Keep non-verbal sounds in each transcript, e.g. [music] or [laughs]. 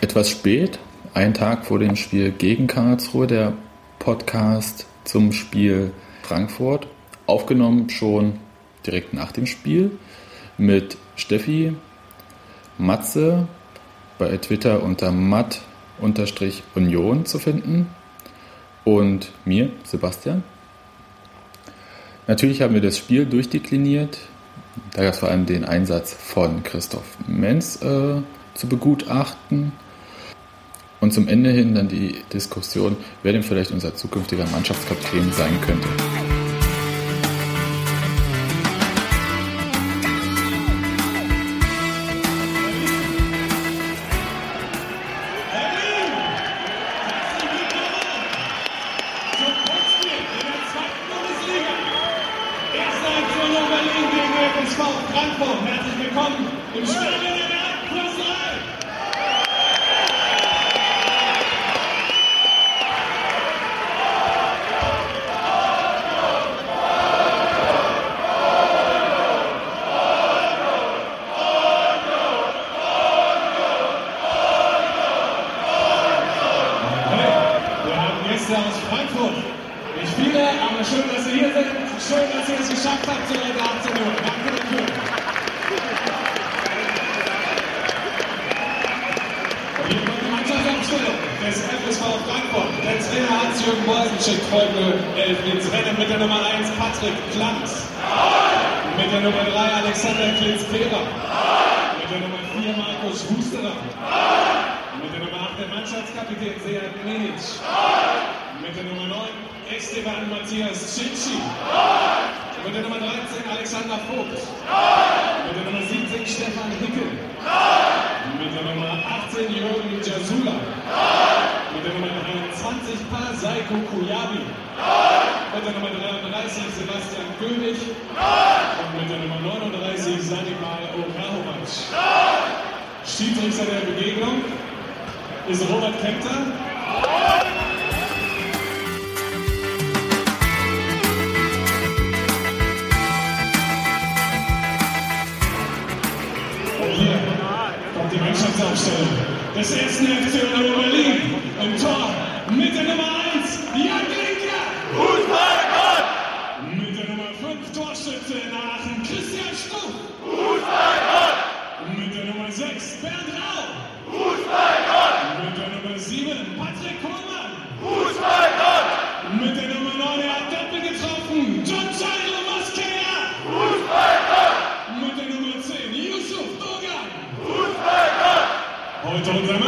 Etwas spät, ein Tag vor dem Spiel gegen Karlsruhe, der Podcast zum Spiel Frankfurt, aufgenommen schon direkt nach dem Spiel mit Steffi, Matze, bei Twitter unter matt-union zu finden und mir, Sebastian. Natürlich haben wir das Spiel durchdekliniert. Da gab es vor allem den Einsatz von Christoph Menz äh, zu begutachten. Und zum Ende hin dann die Diskussion, wer denn vielleicht unser zukünftiger Mannschaftskapitän sein könnte. Patrick Klanz. Mit der Nummer 3 Alexander Klitz-Peter. Mit der Nummer 4 Markus Schusterer. Mit der Nummer 8 der Mannschaftskapitän Sead Menic. Mit der Nummer 9 Esteban Matthias Cici. Mit der Nummer 13 Alexander Vogt. Mit der Nummer 17 Stefan Hickel. Mit der Nummer 18 Jürgen Jasula. Mit der Nummer 23 Pasaiko Kuyabi. Mit der Nummer 33 Sebastian König. Und mit der Nummer 39 Sanibal Orahovac. Schiedsrichter der Begegnung ist Robert Kempter.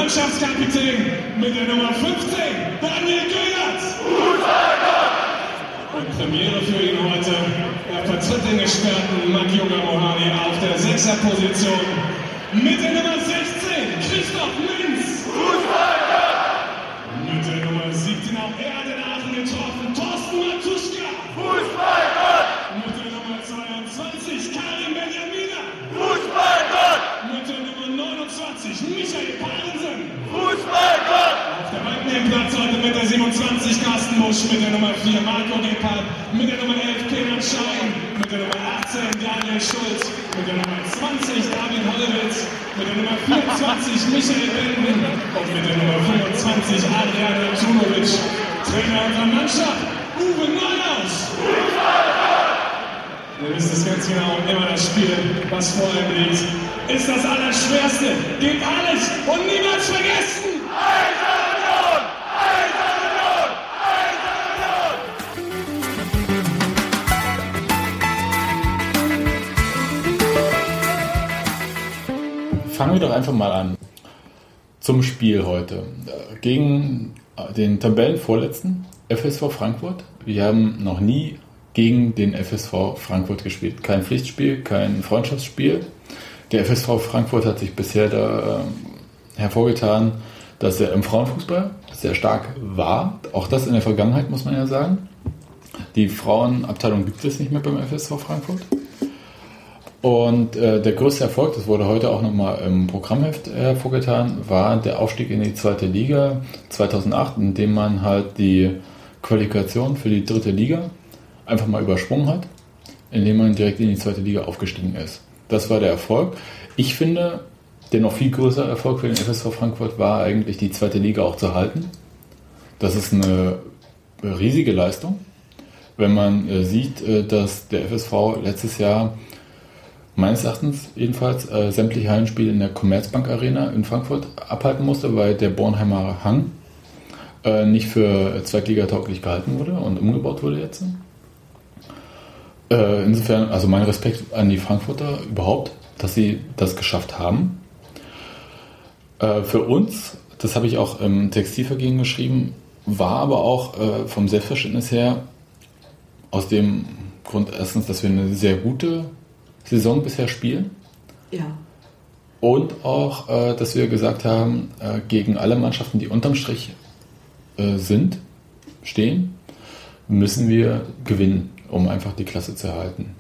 Mannschaftskapitän mit der Nummer 15, Daniel Gönnert. Und Premiere für ihn heute. Er vertritt den Experten Maki Mohani auf der Sechserposition mit der Nummer 16, Christoph Linz. Mit der Nummer 17 auch er hat in Aachen getroffen, Thorsten Matuschka. Mit der Nummer 22, Karim Benjamina. Mit der Nummer 29, Michael Parensen. Auf der Bank neben Platz heute mit der 27 Carsten Busch, mit der Nummer 4 Marco Gebhardt, mit der Nummer 11 Kenan Schein, mit der Nummer 18 Daniel Schulz, mit der Nummer 20 David Hollewitz, mit der Nummer 24 Michael Benden und mit der Nummer 25 Adrian Tunovic. Trainer unserer Mannschaft, Uwe Neuhaus. Ihr wisst es ganz genau, immer das Spiel, was vor einem liegt, ist das Allerschwerste. Gebt alles und niemals vergessen! Fangen wir doch einfach mal an. Zum Spiel heute. Gegen den Tabellenvorletzten FSV Frankfurt. Wir haben noch nie gegen den FSV Frankfurt gespielt. Kein Pflichtspiel, kein Freundschaftsspiel. Der FSV Frankfurt hat sich bisher da äh, hervorgetan, dass er im Frauenfußball sehr stark war. Auch das in der Vergangenheit, muss man ja sagen. Die Frauenabteilung gibt es nicht mehr beim FSV Frankfurt. Und äh, der größte Erfolg, das wurde heute auch nochmal im Programmheft hervorgetan, war der Aufstieg in die zweite Liga 2008, in dem man halt die Qualifikation für die dritte Liga einfach mal übersprungen hat, indem man direkt in die zweite Liga aufgestiegen ist. Das war der Erfolg. Ich finde, der noch viel größere Erfolg für den FSV Frankfurt war eigentlich die zweite Liga auch zu halten. Das ist eine riesige Leistung, wenn man äh, sieht, äh, dass der FSV letztes Jahr meines Erachtens jedenfalls äh, sämtliche Hallenspiele in der Commerzbank Arena in Frankfurt abhalten musste, weil der Bornheimer Hang äh, nicht für zweitligatauglich gehalten wurde und umgebaut wurde jetzt. Äh, insofern, also mein Respekt an die Frankfurter überhaupt, dass sie das geschafft haben. Äh, für uns, das habe ich auch im Textilvergehen geschrieben, war aber auch äh, vom Selbstverständnis her aus dem Grund erstens, dass wir eine sehr gute Saison bisher spielen. Ja. Und auch, äh, dass wir gesagt haben, äh, gegen alle Mannschaften, die unterm Strich äh, sind, stehen, müssen wir gewinnen, um einfach die Klasse zu erhalten.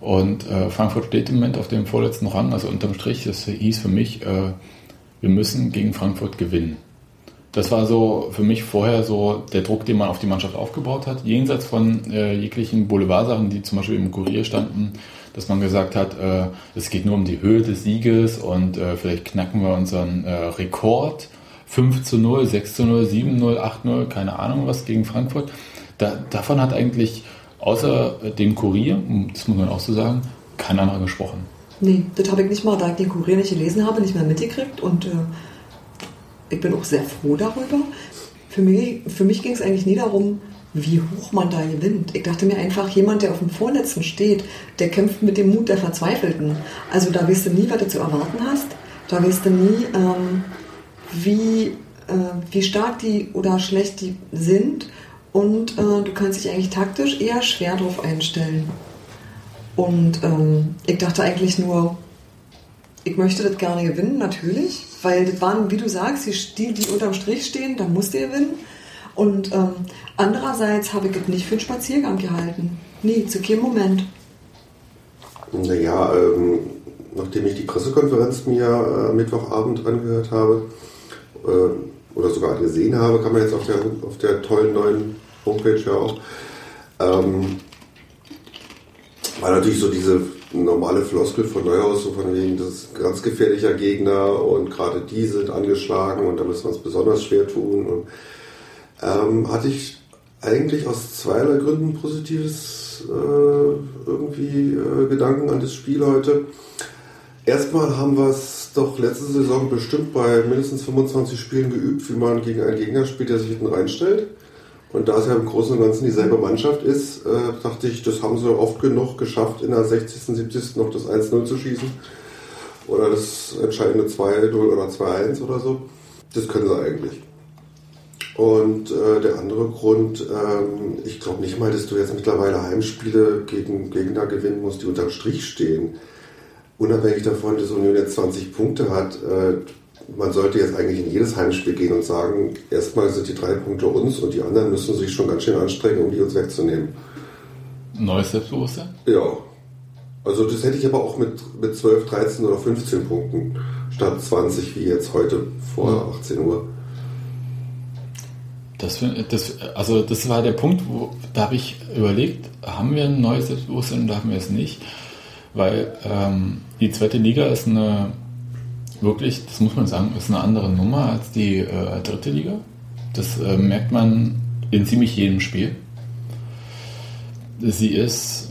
Und äh, Frankfurt steht im Moment auf dem vorletzten Rang, also unterm Strich, das hieß für mich, äh, wir müssen gegen Frankfurt gewinnen. Das war so für mich vorher so der Druck, den man auf die Mannschaft aufgebaut hat, jenseits von äh, jeglichen Boulevardsachen, die zum Beispiel im Kurier standen, dass man gesagt hat, äh, es geht nur um die Höhe des Sieges und äh, vielleicht knacken wir unseren äh, Rekord 5 zu 0, 6 zu 0, 7 0, 8 0, keine Ahnung was gegen Frankfurt. Da, davon hat eigentlich außer dem Kurier, das muss man auch so sagen, kein anderer gesprochen. Nee, das habe ich nicht mal, da ich den Kurier nicht gelesen habe, nicht mehr mitgekriegt und äh, ich bin auch sehr froh darüber. Für mich, für mich ging es eigentlich nie darum, wie hoch man da gewinnt. Ich dachte mir einfach, jemand, der auf dem Vorletzten steht, der kämpft mit dem Mut der Verzweifelten. Also da weißt du nie, was du zu erwarten hast. Da weißt du nie, ähm, wie, äh, wie stark die oder schlecht die sind. Und äh, du kannst dich eigentlich taktisch eher schwer darauf einstellen. Und ähm, ich dachte eigentlich nur, ich möchte das gerne gewinnen, natürlich, weil das waren, wie du sagst, die, die unterm Strich stehen, da musst du gewinnen. Und ähm, andererseits habe ich es nicht für einen Spaziergang gehalten. Nie, zu keinem Moment. Naja, ähm, nachdem ich die Pressekonferenz mir äh, Mittwochabend angehört habe äh, oder sogar gesehen habe, kann man jetzt auf der, auf der tollen neuen Homepage ja auch, ähm, war natürlich so diese normale Floskel von Neuhaus, so von wegen, das ist ein ganz gefährlicher Gegner und gerade die sind angeschlagen und da müssen wir uns besonders schwer tun. Und ähm, hatte ich eigentlich aus zweierlei Gründen positives äh, irgendwie äh, Gedanken an das Spiel heute. Erstmal haben wir es doch letzte Saison bestimmt bei mindestens 25 Spielen geübt, wie man gegen einen Gegner spielt, der sich hinten reinstellt. Und da es ja im Großen und Ganzen dieselbe Mannschaft ist, äh, dachte ich, das haben sie oft genug geschafft, in der 60., 70. noch das 1-0 zu schießen. Oder das entscheidende 2-0 oder 2-1 oder so. Das können sie eigentlich. Und äh, der andere Grund, ähm, ich glaube nicht mal, dass du jetzt mittlerweile Heimspiele gegen Gegner gewinnen musst, die unterm Strich stehen. Unabhängig davon, dass Union jetzt 20 Punkte hat, äh, man sollte jetzt eigentlich in jedes Heimspiel gehen und sagen, erstmal sind die drei Punkte uns und die anderen müssen sich schon ganz schön anstrengen, um die uns wegzunehmen. Neues Selbstbewusstsein? Ja. Also das hätte ich aber auch mit, mit 12, 13 oder 15 Punkten statt 20 wie jetzt heute vor 18 Uhr. Das, das, also das war der Punkt, wo da habe ich überlegt, haben wir ein neues Selbstbewusstsein oder haben wir es nicht? Weil ähm, die zweite Liga ist eine wirklich, das muss man sagen, ist eine andere Nummer als die äh, dritte Liga. Das äh, merkt man in ziemlich jedem Spiel. Sie ist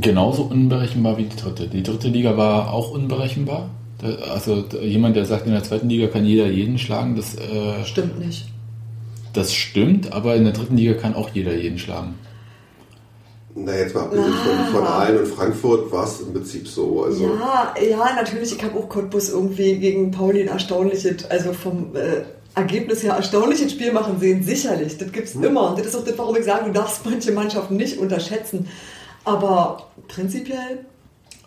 genauso unberechenbar wie die dritte. Die dritte Liga war auch unberechenbar. Also jemand, der sagt, in der zweiten Liga kann jeder jeden schlagen, das äh, stimmt nicht. Das stimmt, aber in der dritten Liga kann auch jeder jeden schlagen. Na, jetzt mal abgesehen von, von Aalen und Frankfurt war es im Prinzip so. Also ja, ja, natürlich. Ich habe auch Cottbus irgendwie gegen Pauli ein erstaunliches, also vom äh, Ergebnis her erstaunliches Spiel machen sehen. Sicherlich, das gibt es hm. immer. Und das ist auch das, warum ich sage, du darfst [laughs] manche Mannschaften nicht unterschätzen. Aber prinzipiell.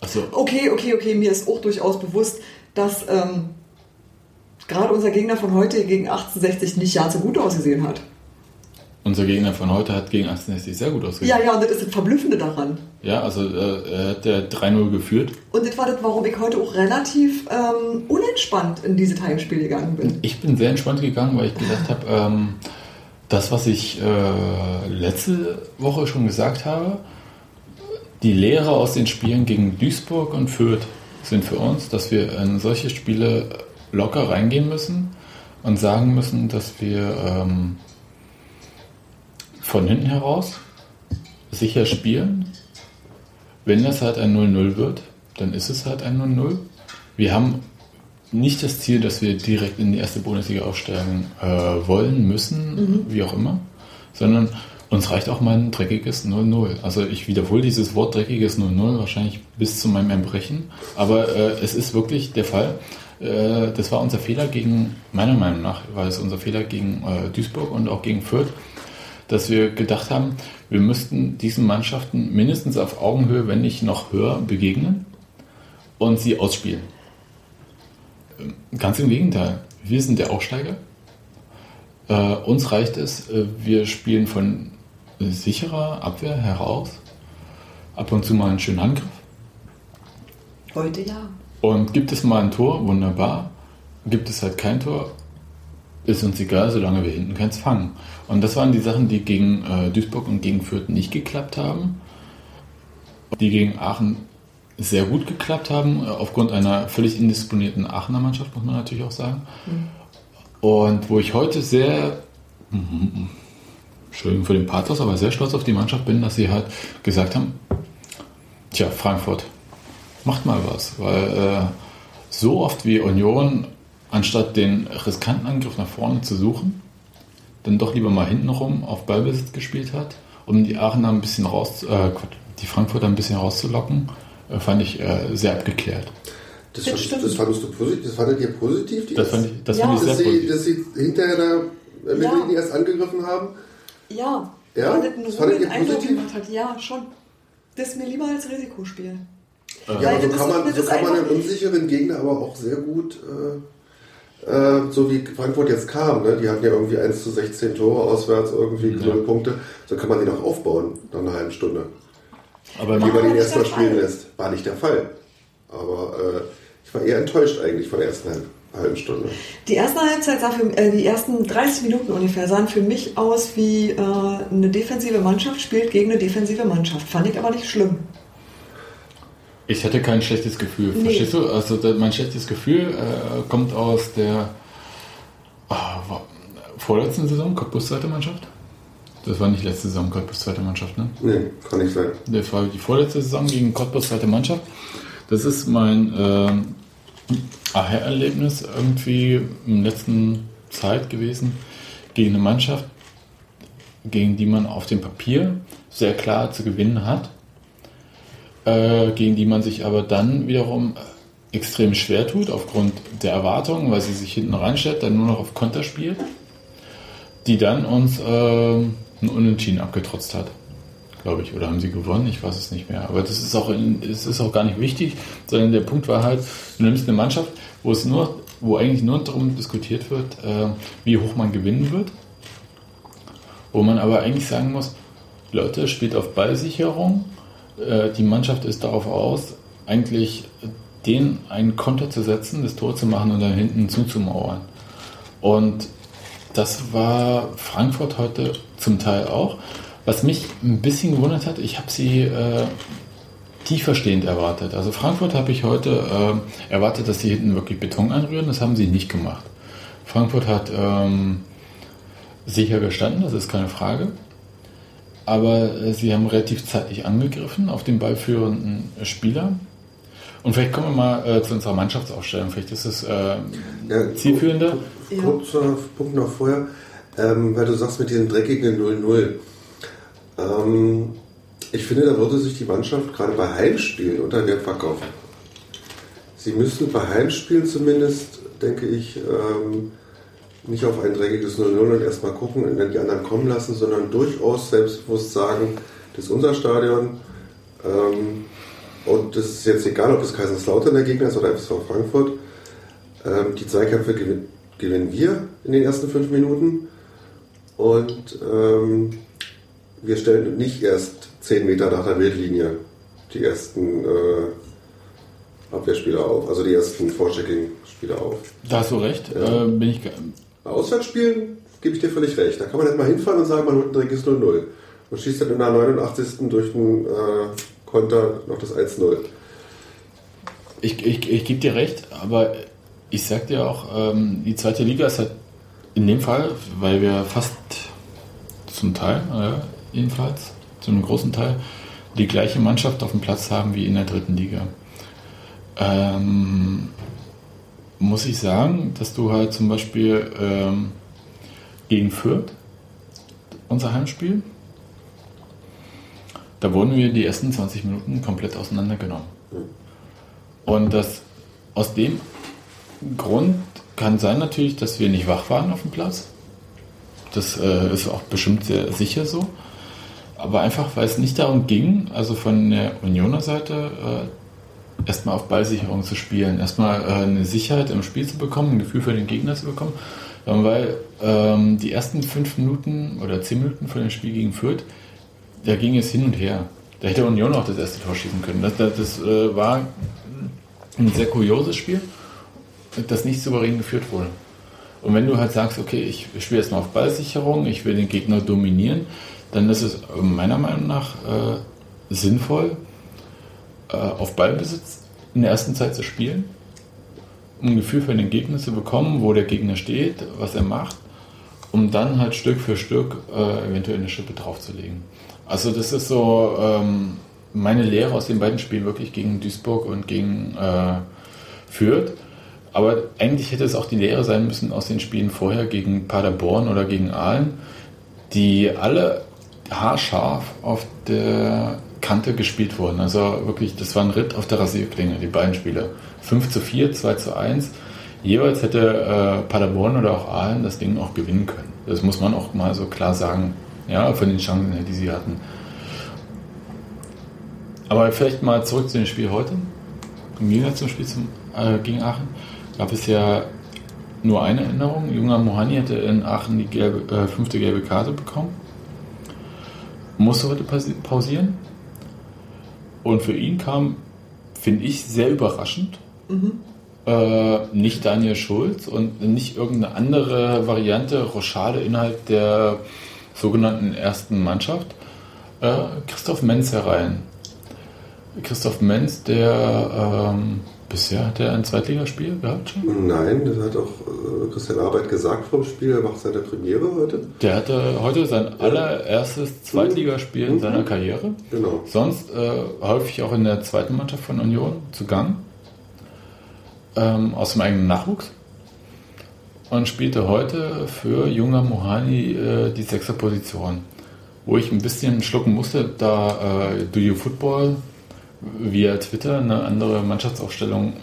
So. Okay, okay, okay, mir ist auch durchaus bewusst, dass ähm, gerade unser Gegner von heute gegen 1860 nicht ganz so gut ausgesehen hat. unser Gegner von heute hat gegen 1860 sehr gut Ja, ausgesehen. ja, und das ist das Verblüffende daran. Ja, also äh, er hat der 3-0 geführt. Und das war das, warum ich heute auch relativ ähm, unentspannt in diese Heimspiel gegangen bin. Ich bin sehr entspannt gegangen, weil ich gedacht habe, ähm, das, was ich äh, letzte Woche schon gesagt habe, die Lehre aus den Spielen gegen Duisburg und Fürth sind für uns, dass wir in solche Spiele locker reingehen müssen und sagen müssen, dass wir ähm, von hinten heraus sicher spielen. Wenn das halt ein 0-0 wird, dann ist es halt ein 0-0. Wir haben nicht das Ziel, dass wir direkt in die erste Bundesliga aufsteigen äh, wollen, müssen, wie auch immer, sondern uns reicht auch mal ein dreckiges 0-0. Also ich wiederhole dieses Wort dreckiges 0-0 wahrscheinlich bis zu meinem Erbrechen, aber äh, es ist wirklich der Fall. Äh, das war unser Fehler gegen, meiner Meinung nach, war es unser Fehler gegen äh, Duisburg und auch gegen Fürth, dass wir gedacht haben, wir müssten diesen Mannschaften mindestens auf Augenhöhe, wenn nicht noch höher, begegnen und sie ausspielen. Ähm, Ganz im Gegenteil. Wir sind der Aufsteiger. Äh, uns reicht es, äh, wir spielen von sicherer Abwehr heraus. Ab und zu mal einen schönen Angriff. Heute ja. Und gibt es mal ein Tor, wunderbar. Gibt es halt kein Tor, ist uns egal, solange wir hinten keins fangen. Und das waren die Sachen, die gegen äh, Duisburg und gegen Fürth nicht geklappt haben. Die gegen Aachen sehr gut geklappt haben, aufgrund einer völlig indisponierten Aachener Mannschaft, muss man natürlich auch sagen. Und wo ich heute sehr, mhm, Entschuldigung für den Pathos, aber sehr stolz auf die Mannschaft bin, dass sie halt gesagt haben, tja, Frankfurt, macht mal was. Weil äh, so oft wie Union, anstatt den riskanten Angriff nach vorne zu suchen, dann doch lieber mal hintenrum auf Ballbesitz gespielt hat, um die Aachener ein bisschen raus, äh, die Frankfurter ein bisschen rauszulocken, äh, fand ich äh, sehr abgeklärt. Das, Das fand, stimmt. das fandest du positiv? Das fandet ihr positiv? die Das fand ich, das Ja, fand ich sehr dass, sie, positiv. dass sie hinterher da, wenn Ja. erst angegriffen haben, Ja. Ja? Weil das Das fandet ihr positiv? gemacht hat. Ja, schon. Das ist mir lieber als Risikospiel. Ja, Weil aber so das kann man, so kann man einen unsicheren Gegner aber auch sehr gut, äh, äh, so wie Frankfurt jetzt kam, ne? die hatten ja irgendwie 1 zu 16 Tore auswärts, irgendwie Ja. 0 Punkte, so kann man den auch aufbauen nach einer halben Stunde. Aber Wie man ihn erstmal spielen lässt. War nicht der Fall. Aber äh, ich war eher enttäuscht eigentlich von der ersten halb- halben Stunde. Die erste Halbzeit sah für, äh, die ersten 30 Minuten ungefähr sahen für mich aus wie äh, eine defensive Mannschaft spielt gegen eine defensive Mannschaft. Fand ich aber nicht schlimm. Ich hatte kein schlechtes Gefühl. Nee. Verstehst du? Also mein schlechtes Gefühl äh, kommt aus der wa- vorletzten Saison, Cottbus zweite Mannschaft. Das war nicht letzte Saison, Cottbus zweite Mannschaft, ne? Nee, kann nicht sein. Das war die vorletzte Saison gegen Cottbus zweite Mannschaft. Das ist mein ähm, Aha-Erlebnis irgendwie in der letzten Zeit gewesen gegen eine Mannschaft, gegen die man auf dem Papier sehr klar zu gewinnen hat, äh, gegen die man sich aber dann wiederum extrem schwer tut aufgrund der Erwartungen, weil sie sich hinten reinstellt, dann nur noch auf Konter spielt, die dann uns ähm, ein Unentschieden abgetrotzt hat glaube ich, oder haben sie gewonnen? Ich weiß es nicht mehr. Aber das ist auch, in, es ist auch gar nicht wichtig, sondern der Punkt war halt, du nimmst eine Mannschaft, wo es nur, wo eigentlich nur darum diskutiert wird, äh, wie hoch man gewinnen wird, wo man aber eigentlich sagen muss, Leute, spielt auf Ballsicherung, äh, die Mannschaft ist darauf aus, eigentlich den einen Konter zu setzen, das Tor zu machen und dann hinten zuzumauern. Und das war Frankfurt heute zum Teil auch. Was mich ein bisschen gewundert hat, ich habe sie äh, tieferstehend erwartet. Also Frankfurt habe ich heute äh, erwartet, dass sie hinten wirklich Beton anrühren. Das haben sie nicht gemacht. Frankfurt hat ähm, sicher gestanden, das ist keine Frage. Aber äh, sie haben relativ zeitig angegriffen auf den ballführenden Spieler. Und vielleicht kommen wir mal äh, zu unserer Mannschaftsaufstellung. Vielleicht ist es äh, Ja, zielführender. Ja. Kurzer Punkt noch vorher, ähm, weil du sagst mit diesem dreckigen 0-0. Ähm, ich finde, da würde sich die Mannschaft gerade bei Heimspielen unter Wert verkaufen. Sie müssen bei Heimspielen zumindest, denke ich, ähm, nicht auf ein dreckiges 0-0 und erstmal gucken und dann die anderen kommen lassen, sondern durchaus selbstbewusst sagen, das ist unser Stadion. Ähm, und das ist jetzt egal, ob es Kaiserslautern der Gegner ist oder FSV Frankfurt. Ähm, die Zweikämpfe gewin gewinnen wir in den ersten fünf Minuten. Und ähm, wir stellen nicht erst 10 Meter nach der Mittellinie die ersten äh, Abwehrspieler auf, also die ersten Vorchecking-Spieler auf. Da hast du recht. Ja. Äh, bin ich, Bei Auswärtsspielen gebe ich dir völlig recht. Da kann man jetzt mal hinfahren und sagen, man holt ein dreckiges 0-0. Und schießt dann in der 89. durch einen äh, Konter noch das 1-0. ich, ich, ich gebe dir recht, aber ich sag dir auch, ähm, die zweite Liga ist halt in dem Fall, weil wir fast zum Teil, äh, jedenfalls, zu einem großen Teil, die gleiche Mannschaft auf dem Platz haben wie in der dritten Liga. Ähm, muss ich sagen, dass du halt zum Beispiel ähm, gegen Fürth, unser Heimspiel, da wurden wir die ersten 20 Minuten komplett auseinandergenommen. Und das aus dem Grund kann sein natürlich, dass wir nicht wach waren auf dem Platz. Das äh, ist auch bestimmt sehr sicher so. Aber einfach, weil es nicht darum ging, also von der Unioner Seite äh, erstmal auf Ballsicherung zu spielen, erstmal äh, eine Sicherheit im Spiel zu bekommen, ein Gefühl für den Gegner zu bekommen, sondern weil ähm, die ersten fünf Minuten oder zehn Minuten von dem Spiel gegen Fürth, da ging es hin und her. Da hätte Union auch das erste Tor schießen können. Das, das, das äh, war ein sehr kurioses Spiel, das nicht souverän geführt wurde. Und wenn du halt sagst, okay, ich spiele jetzt mal auf Ballsicherung, ich will den Gegner dominieren, dann ist es meiner Meinung nach äh, sinnvoll, äh, auf Ballbesitz in der ersten Zeit zu spielen, um ein Gefühl für den Gegner zu bekommen, wo der Gegner steht, was er macht, um dann halt Stück für Stück äh, eventuell eine Schippe draufzulegen. Also das ist so ähm, meine Lehre aus den beiden Spielen wirklich gegen Duisburg und gegen äh, Fürth. Aber eigentlich hätte es auch die Lehre sein müssen aus den Spielen vorher gegen Paderborn oder gegen Aalen, die alle haarscharf auf der Kante gespielt wurden. Also wirklich, das war ein Ritt auf der Rasierklinge, die beiden Spiele. 5 zu 4, 2 zu 1. Jeweils hätte äh, Paderborn oder auch Aalen das Ding auch gewinnen können. Das muss man auch mal so klar sagen. Ja, von den Chancen die sie hatten. Aber vielleicht mal zurück zu dem Spiel heute. Im Gegensatz zum Spiel zum, äh, gegen Aachen gab es ja nur eine Änderung. Junger Mohani hätte in Aachen die gelbe, äh, fünfte gelbe Karte bekommen. Musste heute pausi- pausieren. Und für ihn kam, finde ich, sehr überraschend. Äh, nicht Daniel Schulz und nicht irgendeine andere Variante, Rochade innerhalb der sogenannten ersten Mannschaft. Äh, Christoph Menz herein. Christoph Menz, der ähm, bisher hat er ein Zweitligaspiel gehabt schon. Nein, das hat auch äh, Christian Arbeit gesagt vom Spiel. Er macht seine Premiere heute. Der hatte heute sein allererstes Zweitligaspiel in Mhm. seiner Karriere. Genau. Sonst äh, häufig auch in der zweiten Mannschaft von Union zu Gang. Ähm, aus dem eigenen Nachwuchs. Und spielte heute für Junger Mohani äh, die sechste Position. Wo ich ein bisschen schlucken musste, da äh, Do You Football via Twitter eine andere Mannschaftsaufstellung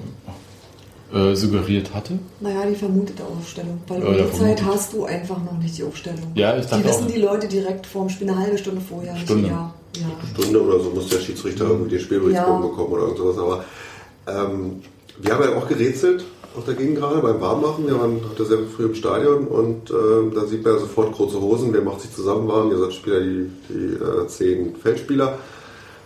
äh, suggeriert hatte. Naja, die vermutete Aufstellung. Weil um die Zeit hast du einfach noch nicht die Aufstellung. Ja, ich dachte Die wissen auch- die Leute direkt vorm Spiel eine halbe Stunde vorher. nicht Stunde. eher. Ja. Stunde oder so muss der Schiedsrichter irgendwie den Spielberichtsbogen Ja. bekommen oder irgendwas. Aber ähm, wir haben ja auch gerätselt auf der Gegend gerade beim Warmmachen. Wir waren heute sehr früh im Stadion und ähm, da sieht man ja sofort kurze Hosen. Wer macht sich zusammen warm? Ihr seid Spieler, die, die äh, zehn Feldspieler.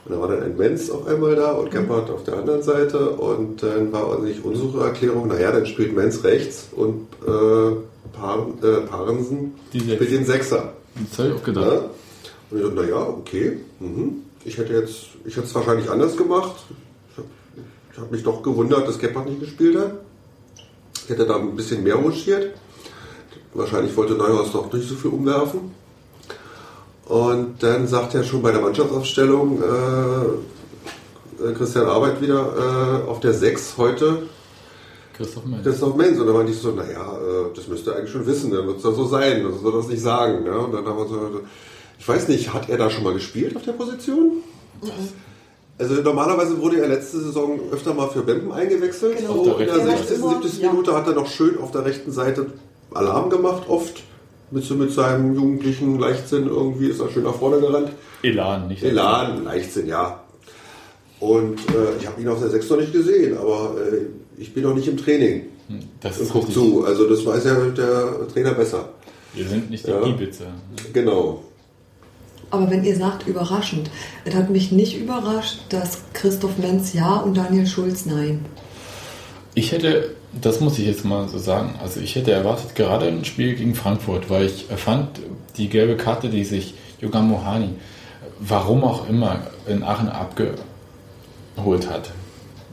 Und da war dann ein Menz auf einmal da und Gebhardt auf der anderen Seite. Und dann war eigentlich unsere Erklärung, naja, dann spielt Menz rechts und äh, Paar, äh, Parensen spielt den Sechser. Das habe ich auch gedacht. Ja? Und ich dachte, naja, okay. Mhm. Ich hätte jetzt, ich hätte es wahrscheinlich anders gemacht. Ich habe hab mich doch gewundert, dass Gebhardt nicht gespielt hat. Ich hätte da ein bisschen mehr ruschiert. Wahrscheinlich wollte Neuhaus doch nicht so viel umwerfen. Und dann sagt er schon bei der Mannschaftsaufstellung äh, äh, Christian Arbeit wieder äh, auf der 6 heute Christoph Menz. Christoph Menz. Und dann meinte ich so, naja, äh, das müsste er eigentlich schon wissen, dann wird es ja so sein, das soll das nicht sagen. Ne? Und dann haben wir so, ich weiß nicht, hat er da schon mal gespielt auf der Position? Also normalerweise wurde er letzte Saison öfter mal für Bempen eingewechselt. Genau. So Auf in der der rechten 60. Seite. 70. Ja. Minute hat er noch schön auf der rechten Seite Alarm gemacht, oft. Mit, so mit seinem jugendlichen Leichtsinn irgendwie ist er schön nach vorne gerannt. Elan, nicht Elan, Leichtsinn, ja. Und äh, ich habe ihn auf der 6 noch nicht gesehen, aber äh, ich bin noch nicht im Training Das und ist guck zu. Also das weiß ja der Trainer besser. Wir sind nicht die Ja. Ibiza. Genau. Aber wenn ihr sagt überraschend, es hat mich nicht überrascht, dass Christoph Menz ja und Daniel Schulz nein. Ich hätte, das muss ich jetzt mal so sagen, also ich hätte erwartet, gerade ein Spiel gegen Frankfurt, weil ich fand, die gelbe Karte, die sich Yogan Mohani, warum auch immer, in Aachen abgeholt hat,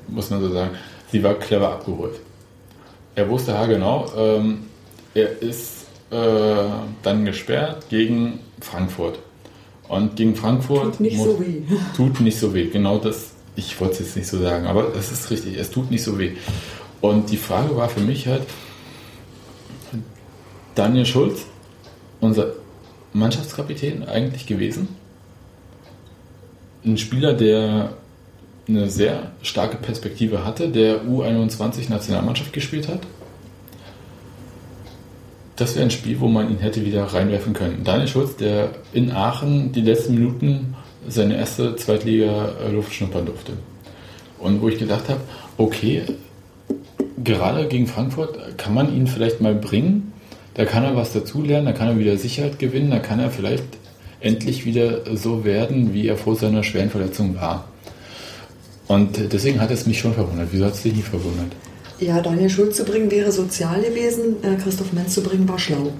muss man so sagen, sie war clever abgeholt. Er wusste ja genau, ähm, er ist äh, dann gesperrt gegen Frankfurt. Und gegen Frankfurt Tut nicht muss- so weh. Tut nicht so weh. Genau das, ich wollte es jetzt nicht so sagen, aber es ist richtig, es tut nicht so weh. Und die Frage war für mich halt, Daniel Schulz, unser Mannschaftskapitän eigentlich gewesen. Ein Spieler, der eine sehr starke Perspektive hatte, der U21-Nationalmannschaft gespielt hat. Das wäre ein Spiel, wo man ihn hätte wieder reinwerfen können. Daniel Schulz, der in Aachen die letzten Minuten seine erste Zweitliga-Luft schnuppern durfte. Und wo ich gedacht habe, okay, gerade gegen Frankfurt kann man ihn vielleicht mal bringen. Da kann er was dazulernen, da kann er wieder Sicherheit gewinnen, da kann er vielleicht endlich wieder so werden, wie er vor seiner schweren Verletzung war. Und deswegen hat es mich schon verwundert. Wieso hat es dich nicht verwundert? Ja, Daniel Schulz zu bringen wäre sozial gewesen, äh, Christoph Menz zu bringen war schlau.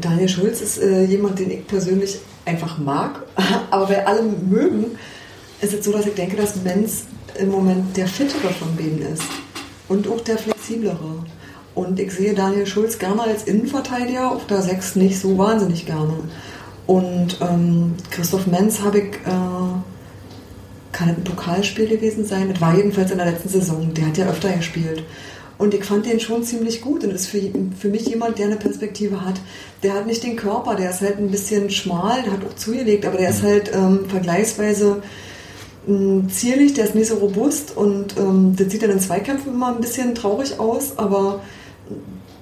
Daniel Schulz ist äh, jemand, den ich persönlich einfach mag, [laughs] aber bei allem mögen ist es so, dass ich denke, dass Menz im Moment der fittere von beiden ist und auch der flexiblere. Und ich sehe Daniel Schulz gerne als Innenverteidiger, auf der 6 nicht so wahnsinnig gerne. Und ähm, Christoph Menz habe ich, äh, kann es ein Pokalspiel gewesen sein? Das war jedenfalls in der letzten Saison. Der hat ja öfter gespielt. Und ich fand den schon ziemlich gut und ist für, für mich jemand, der eine Perspektive hat. Der hat nicht den Körper, der ist halt ein bisschen schmal, der hat auch zugelegt, aber der ist halt ähm, vergleichsweise zierlich, der ist nicht so robust und ähm, das sieht dann in Zweikämpfen immer ein bisschen traurig aus, aber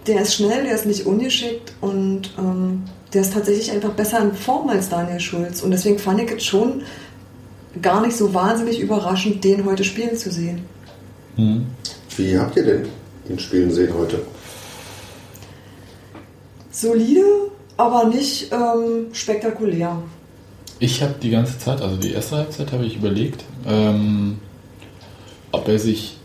der ist schnell, der ist nicht ungeschickt und ähm, der ist tatsächlich einfach besser in Form als Daniel Schulz. Und deswegen fand ich es schon gar nicht so wahnsinnig überraschend, den heute spielen zu sehen. Wie habt ihr denn ihn spielen sehen heute? Solide, aber nicht ähm, spektakulär. Ich habe die ganze Zeit, also die erste Halbzeit, habe ich überlegt, ähm, ob er sich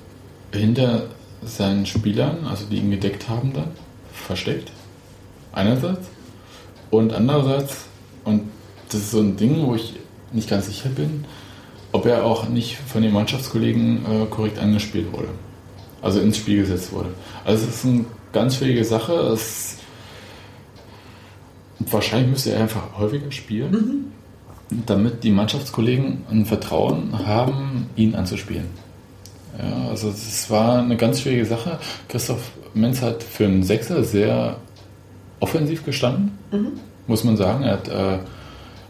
hinter seinen Spielern, also die ihn gedeckt haben, dann versteckt. Einerseits. Und andererseits, und das ist so ein Ding, wo ich nicht ganz sicher bin, ob er auch nicht von den Mannschaftskollegen äh, korrekt angespielt wurde. Also ins Spiel gesetzt wurde. Also es ist eine ganz schwierige Sache. Es, wahrscheinlich müsste er einfach häufiger spielen damit die Mannschaftskollegen ein Vertrauen haben, ihn anzuspielen. Ja, also es war eine ganz schwierige Sache. Christoph Menz hat für einen Sechser sehr offensiv gestanden, muss man sagen. Er hat äh,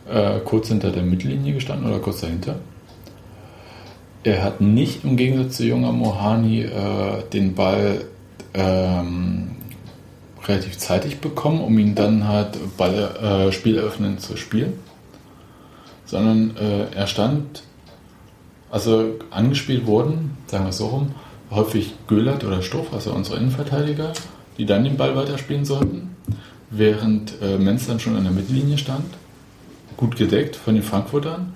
äh, kurz hinter der Mittellinie gestanden oder kurz dahinter. Er hat nicht im Gegensatz zu junger Mohani äh, den Ball ähm, relativ zeitig bekommen, um ihn dann halt Ball, äh, Spieleröffnen zu spielen sondern äh, er stand, also angespielt wurden, sagen wir es so rum, häufig Göllert oder Stoff, also unsere Innenverteidiger, die dann den Ball weiterspielen sollten, während äh, Menz dann schon an der Mittellinie stand, gut gedeckt von den Frankfurtern,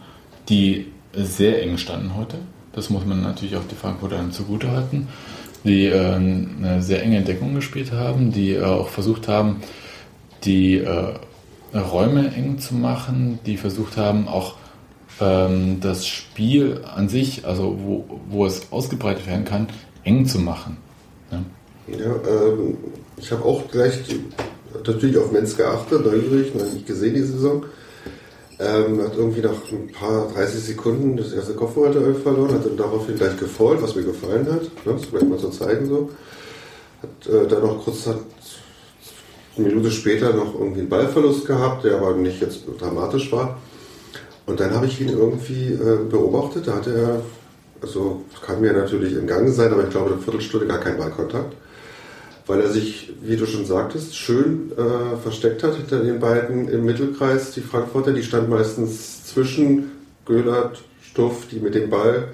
die sehr eng standen heute. Das muss man natürlich auch die Frankfurtern zugutehalten, die äh, eine sehr enge Deckung gespielt haben, die äh, auch versucht haben, die äh, Räume eng zu machen, die versucht haben, auch ähm, das Spiel an sich, also wo, wo es ausgebreitet werden kann, eng zu machen. Ja. Ja, ähm, ich habe auch gleich natürlich auf Menz geachtet, neugierig, noch nicht gesehen die Saison. Ähm, hat irgendwie nach ein paar 30 Sekunden das erste Kopfballduell verloren, hat dann daraufhin gleich gefault, was mir gefallen hat. Ne? Das vielleicht mal zu zeigen so. Hat äh, dann noch kurz hat, eine Minute später noch irgendwie einen Ballverlust gehabt, der aber nicht jetzt dramatisch war. Und dann habe ich ihn irgendwie äh, beobachtet. Da hatte er, also kann mir natürlich im Gang sein, aber ich glaube eine Viertelstunde gar keinen Ballkontakt. Weil er sich, wie du schon sagtest, schön äh, versteckt hat hinter den beiden im Mittelkreis. Die Frankfurter, die standen meistens zwischen Göhlert, Stuff, die mit dem Ball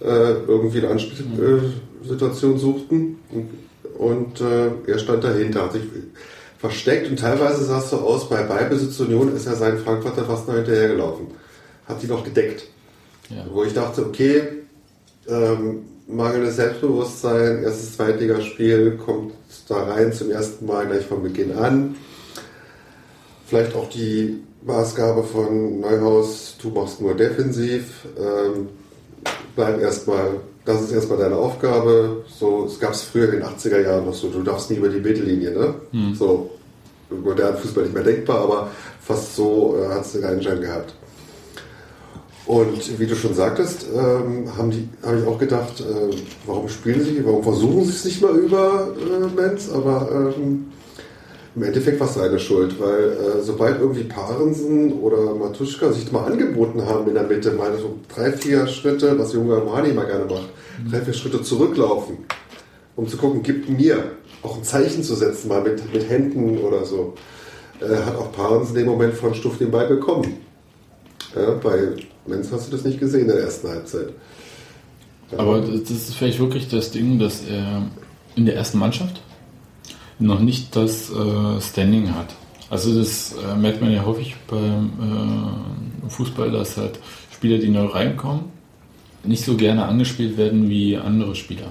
äh, irgendwie eine Anspielsituation suchten. Und, und äh, er stand dahinter, hat sich versteckt und teilweise sah es so aus, bei Ballbesitz Union ist er seinen Frankfurter fast noch hinterhergelaufen. Hat die noch gedeckt. Ja. Wo ich dachte, okay, ähm, mangelndes Selbstbewusstsein, erstes Zweitligaspiel, kommt da rein zum ersten Mal gleich von Beginn an. Vielleicht auch die Maßgabe von Neuhaus, du machst nur defensiv, ähm, bleib erstmal, das ist erstmal deine Aufgabe. So, es gab es früher in den 80er Jahren noch so, du darfst nie über die Mittellinie, ne? So, im modernen Fußball nicht mehr denkbar, aber fast so äh, hat es den Einschein gehabt. Und wie du schon sagtest, ähm, habe ich auch gedacht, äh, warum spielen sie, warum versuchen sie es nicht mal über äh, Menz, aber ähm, im Endeffekt war es seine Schuld, weil äh, sobald irgendwie Parensen oder Matuschka sich mal angeboten haben in der Mitte, mal so drei, vier Schritte, was Junge Armani mal gerne macht, drei, vier Schritte zurücklaufen, um zu gucken, gibt mir auch ein Zeichen zu setzen, mal mit, mit Händen oder so, äh, hat auch Parensen den Moment von Stuff Ball bekommen. Ja, bei Menz hast du das nicht gesehen in der ersten Halbzeit. Ja. Aber das ist vielleicht wirklich das Ding, dass er in der ersten Mannschaft noch nicht das äh, Standing hat. Also das äh, merkt man ja häufig beim äh, Fußball, dass halt Spieler, die neu reinkommen, nicht so gerne angespielt werden wie andere Spieler.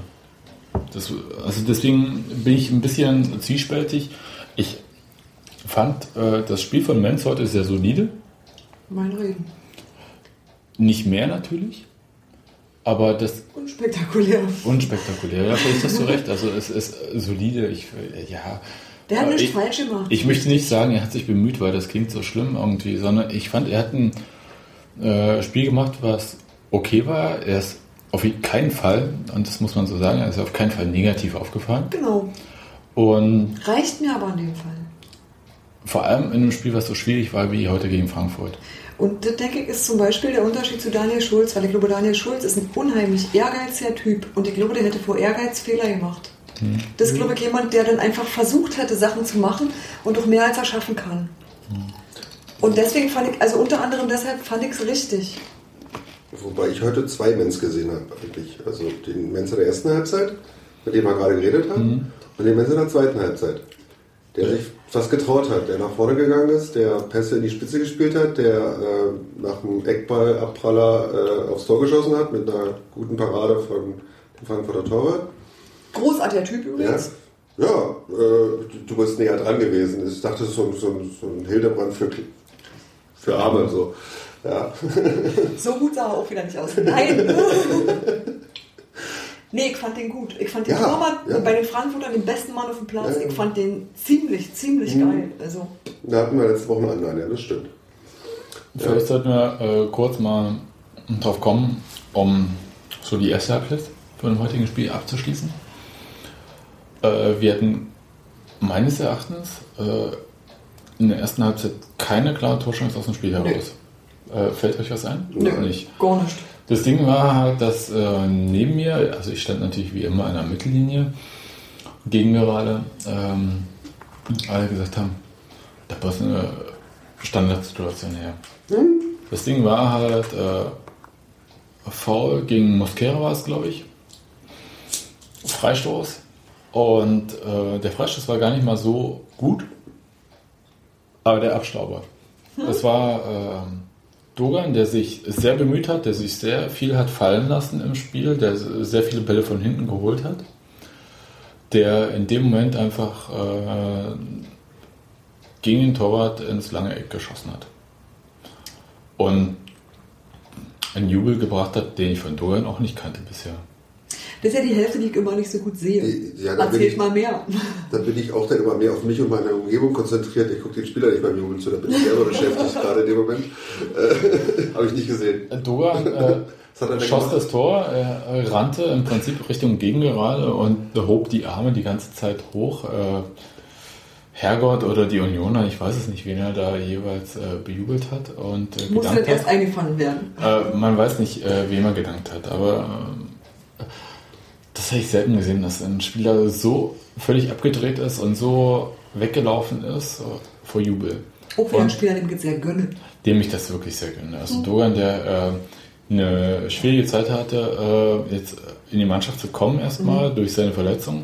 Das, also deswegen bin ich ein bisschen zwiespältig. Ich fand äh, das Spiel von Menz heute sehr solide. Mein Reden. Nicht mehr natürlich, aber das Unspektakulär. unspektakulär. Ja, vielleicht hast du recht. Also es ist solide. Ich, ja. Der hat nichts ich, falsch gemacht. Ich möchte nicht sagen, er hat sich bemüht, weil das klingt so schlimm irgendwie, sondern ich fand, er hat ein äh, Spiel gemacht, was okay war. Er ist auf keinen Fall, und das muss man so sagen, er ist auf keinen Fall negativ aufgefallen. Genau. Und Reicht mir aber in dem Fall. Vor allem in einem Spiel, was so schwierig war wie heute gegen Frankfurt. Und das, denke ich, ist zum Beispiel der Unterschied zu Daniel Schulz, weil ich glaube, Daniel Schulz ist ein unheimlich ehrgeiziger Typ und ich glaube, der hätte vor Ehrgeiz Fehler gemacht. Das ist, glaube ich, jemand, der dann einfach versucht hätte, Sachen zu machen und doch mehr als er schaffen kann. Und deswegen fand ich, also unter anderem deshalb fand ich es richtig. Wobei ich heute zwei Menz gesehen habe, eigentlich. Also den Menz in der ersten Halbzeit, mit dem wir gerade geredet haben, und den Menz in der zweiten Halbzeit. Der sich was getraut hat, der nach vorne gegangen ist, der Pässe in die Spitze gespielt hat, der äh, nach dem Eckball-Abpraller äh, aufs Tor geschossen hat, mit einer guten Parade von dem Frankfurter Torwart. Großartiger Typ Ja, übrigens. ja äh, du bist näher dran gewesen. Ich dachte, das ist so, ein- so, so ein Hildebrand für, für Arme. So. Ja. So gut sah er auch wieder nicht aus. Nein! [laughs] nee, ich fand den gut. Ich fand den Ja, Torwart ja. bei den Frankfurtern den besten Mann auf dem Platz. Ja. Ich fand den ziemlich, ziemlich Mhm. geil. Also, Da hatten wir letzte Woche einen anderen, ja, das stimmt. Vielleicht sollten wir äh, kurz mal drauf kommen, um so die erste Halbzeit von dem heutigen Spiel abzuschließen. Äh, wir hatten meines Erachtens äh, in der ersten Halbzeit keine klare Torchance aus dem Spiel heraus. Äh, fällt euch was ein? nö, Nicht. gar nicht. Das Ding war halt, dass äh, neben mir, also ich stand natürlich wie immer in der Mittellinie, gegen gerade ähm, alle gesagt haben, da passt eine Standardsituation her. Das Ding war halt äh, Foul gegen Mosquera war es, glaube ich. Freistoß. Und äh, der Freistoß war gar nicht mal so gut, aber der Abstauber. Das war ähm, Dogan, der sich sehr bemüht hat, der sich sehr viel hat fallen lassen im Spiel, der sehr viele Bälle von hinten geholt hat, der in dem Moment einfach äh, gegen den Torwart ins lange Eck geschossen hat. Und einen Jubel gebracht hat, den ich von Dogan auch nicht kannte bisher. Das ist ja die Hälfte, die ich immer nicht so gut sehe. Ja, da bin Erzählt ich- mal mehr. Da bin ich auch dann immer mehr auf mich und meine Umgebung konzentriert. Ich gucke den Spieler nicht beim Jubeln zu, da bin ich selber beschäftigt, [laughs] gerade in dem Moment. Äh, [laughs] Habe ich nicht gesehen. Dogan äh, [laughs] er denn schoss gemacht? das Tor, er rannte im Prinzip Richtung Gegengerade und hob die Arme die ganze Zeit hoch. Äh, Herrgott oder die Unioner, ich weiß es nicht, wen er da jeweils äh, bejubelt hat und äh, Muss dann erst eingefangen werden. Äh, man weiß nicht, äh, wem er gedankt hat, aber äh, das habe ich selten gesehen, dass ein Spieler so völlig abgedreht ist und so weggelaufen ist vor Jubel. Auch wieder ein Spieler, dem ich sehr gönne. dem ich das wirklich sehr gönne. Also Dogan, der äh, eine schwierige Zeit hatte, äh, jetzt in die Mannschaft zu kommen erstmal durch seine Verletzung.